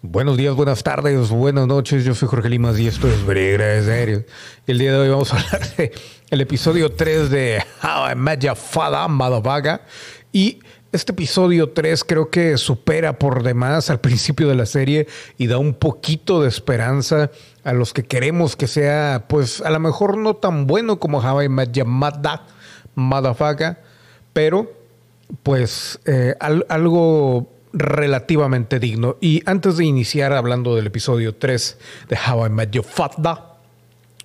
Buenos días, buenas tardes, buenas noches. Yo soy Jorge Limas y esto es Bregra Serio. El día de hoy vamos a hablar de el episodio 3 de How I Met Your Father, Motherfucker. Y este episodio 3 creo que supera por demás al principio de la serie y da un poquito de esperanza a los que queremos que sea, pues a lo mejor no tan bueno como How I Met Your Mother, Motherfucker, pero pues eh, al- algo relativamente digno. Y antes de iniciar hablando del episodio 3 de How I Met Your Father,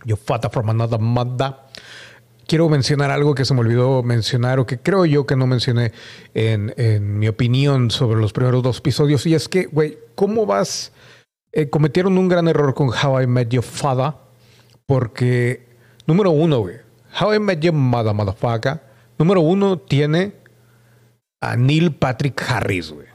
Your Father from Another Mother, quiero mencionar algo que se me olvidó mencionar o que creo yo que no mencioné en, en mi opinión sobre los primeros dos episodios. Y es que, güey, ¿cómo vas? Eh, cometieron un gran error con How I Met Your Father porque, número uno, güey, How I Met Your Mother, motherfucker, número uno tiene a Neil Patrick Harris, güey.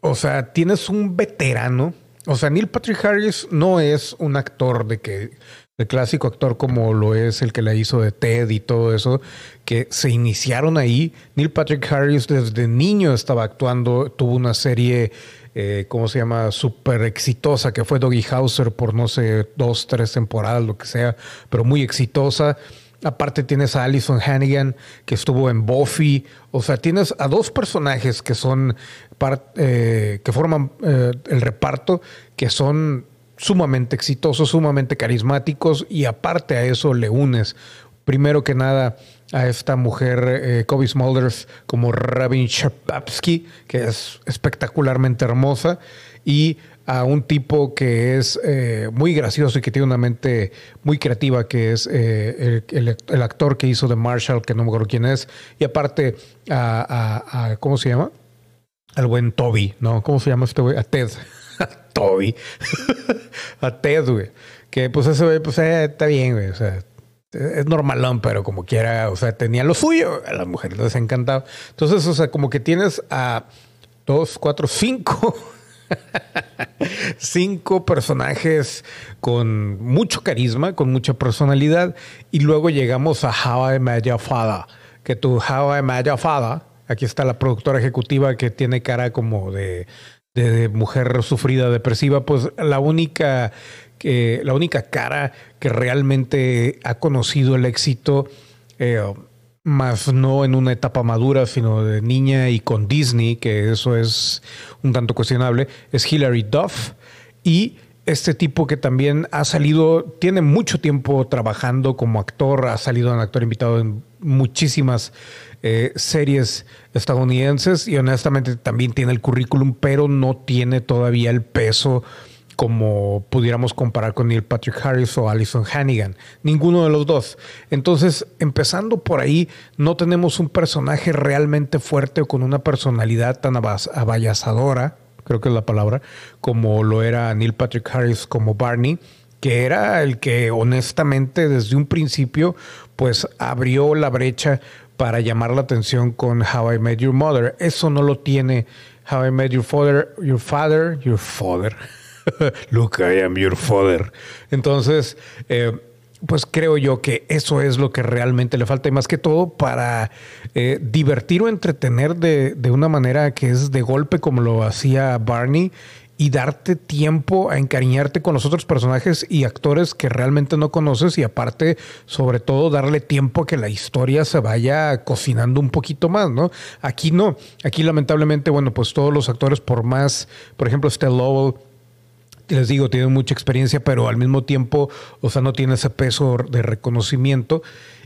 O sea, tienes un veterano. O sea, Neil Patrick Harris no es un actor de que el clásico actor como lo es el que la hizo de Ted y todo eso, que se iniciaron ahí. Neil Patrick Harris desde niño estaba actuando, tuvo una serie, eh, ¿cómo se llama? Súper exitosa, que fue Doggy Hauser por no sé, dos, tres temporadas, lo que sea, pero muy exitosa. Aparte tienes a Alison Hannigan, que estuvo en Buffy. O sea, tienes a dos personajes que son eh, que forman eh, el reparto, que son sumamente exitosos, sumamente carismáticos, y aparte a eso le unes, primero que nada, a esta mujer, eh, Kobe Smulders, como Robin Sharpapsky, que es espectacularmente hermosa, y a un tipo que es eh, muy gracioso y que tiene una mente muy creativa, que es eh, el, actor que hizo de Marshall, que no me acuerdo quién es, y aparte a- ¿cómo se llama? Al buen Toby, ¿no? ¿Cómo se llama este güey? A Ted. A Toby. a Ted, güey. Que pues ese güey, pues eh, está bien, güey. O sea, es normalón, pero como quiera, o sea, tenía lo suyo. A las mujeres les encantaba. Entonces, o sea, como que tienes a dos, cuatro, cinco. cinco personajes con mucho carisma, con mucha personalidad, y luego llegamos a I Met Your Father, que tu aquí está la productora ejecutiva que tiene cara como de, de- de mujer sufrida, depresiva, pues la única que la única cara que realmente ha conocido el éxito eh, más no en una etapa madura, sino de niña y con Disney, que eso es un tanto cuestionable, es Hilary Duff. Y este tipo que también ha salido, tiene mucho tiempo trabajando como actor, ha salido en actor invitado en muchísimas eh, series estadounidenses y honestamente también tiene el currículum, pero no tiene todavía el peso como pudiéramos comparar con Neil Patrick Harris o Alison Hannigan. Ninguno de los dos. Entonces, empezando por ahí, no tenemos un personaje realmente fuerte o con una personalidad tan abayazadora, creo que es la palabra, como lo era Neil Patrick Harris como Barney, que era el que honestamente desde un principio pues abrió la brecha para llamar la atención con How I Met Your Mother. Eso no lo tiene How I Met Your Father, Your Father, Your Father. Look, I am your father. Entonces, eh, pues creo yo que eso es lo que realmente le falta y más que todo para eh, divertir o entretener de, de una manera que es de golpe como lo hacía Barney y darte tiempo a encariñarte con los otros personajes y actores que realmente no conoces y aparte, sobre todo, darle tiempo a que la historia se vaya cocinando un poquito más, ¿no? Aquí no, aquí lamentablemente, bueno, pues todos los actores, por más, por ejemplo, Stella Lowell, les digo, tiene mucha experiencia, pero al mismo tiempo, o sea, no tiene ese peso de reconocimiento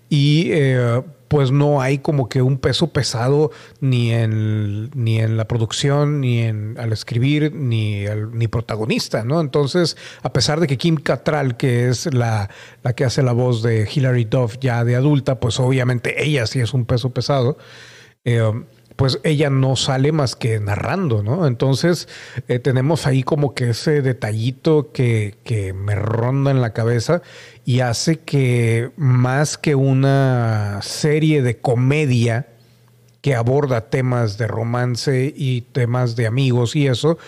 y eh, pues no hay como que un peso pesado ni en, ni en la producción, ni en al escribir, ni, ni protagonista, ¿no? Entonces, a pesar de que Kim Cattrall, que es la, la que hace la voz de Hilary Duff ya de adulta, pues obviamente ella sí es un peso pesado. eh, pues ella no sale más que narrando, ¿no? Entonces eh, tenemos ahí como que ese detallito que, que me ronda en la cabeza y hace que más que una serie de comedia, que aborda temas de romance y temas de amigos y eso,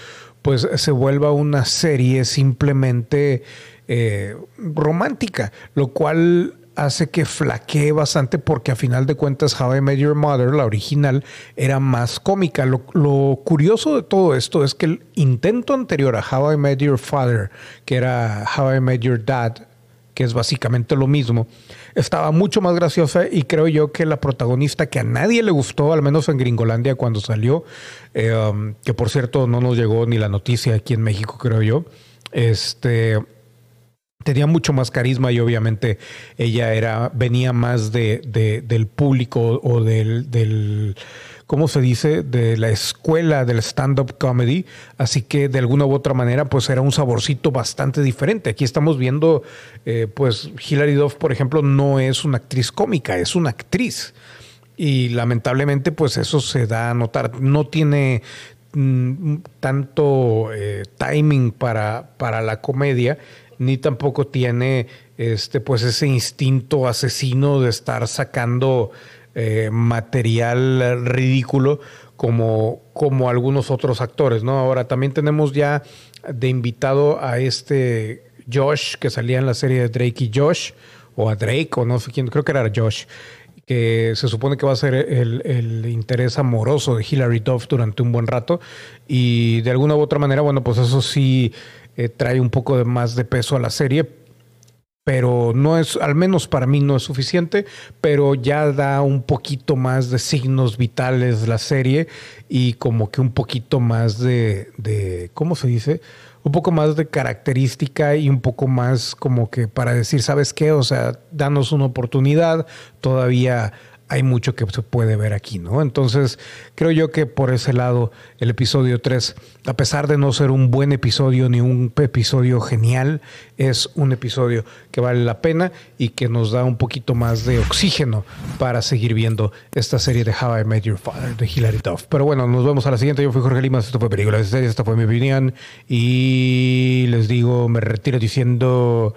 pues se vuelva una serie simplemente eh, romántica, lo cual hace que flaquee bastante porque a final de cuentas How I Met Your Mother, la original, era más cómica. Lo, curioso de todo esto es que el intento anterior a How I Met Your Father, que era How I Met Your Dad, que es básicamente lo mismo, estaba mucho más graciosa y creo yo que la protagonista que a nadie le gustó, al menos en Gringolandia cuando salió, eh, um, que por cierto no nos llegó ni la noticia aquí en México, creo yo, este tenía mucho más carisma y obviamente ella era venía más de, del público o del, del ¿cómo se dice? De la escuela del stand-up comedy. Así que de alguna u otra manera, pues era un saborcito bastante diferente. Aquí estamos viendo, eh, pues Hilary Duff, por ejemplo, no es una actriz cómica, es una actriz. Y lamentablemente, pues eso se da a notar. No tiene mm, tanto eh, timing para, para la comedia, ni tampoco tiene este, pues ese instinto asesino de estar sacando eh, material ridículo como, como algunos otros actores, ¿no? Ahora también tenemos ya de invitado a este Josh que salía en la serie de Drake y Josh, o a Drake, o no sé quién, creo que era Josh, que se supone que va a ser el, interés amoroso de Hilary Duff durante un buen rato. Y de alguna u otra manera, bueno, pues eso sí eh, trae un poco de más de peso a la serie, pero no es, al menos para mí no es suficiente, pero ya da un poquito más de signos vitales la serie y como que un poquito más de, de, ¿cómo se dice? Un poco más de característica y un poco más como que para decir, ¿sabes qué? O sea, danos una oportunidad, todavía hay mucho que se puede ver aquí, ¿no? Entonces, creo yo que por ese lado, el episodio 3, a pesar de no ser un buen episodio ni un episodio genial, es un episodio que vale la pena y que nos da un poquito más de oxígeno para seguir viendo esta serie de How I Met Your Father de Hilary Duff. Pero bueno, nos vemos a la siguiente. Yo fui Jorge Limas, esto fue Películas de Series, esta fue mi opinión y les digo, me retiro diciendo...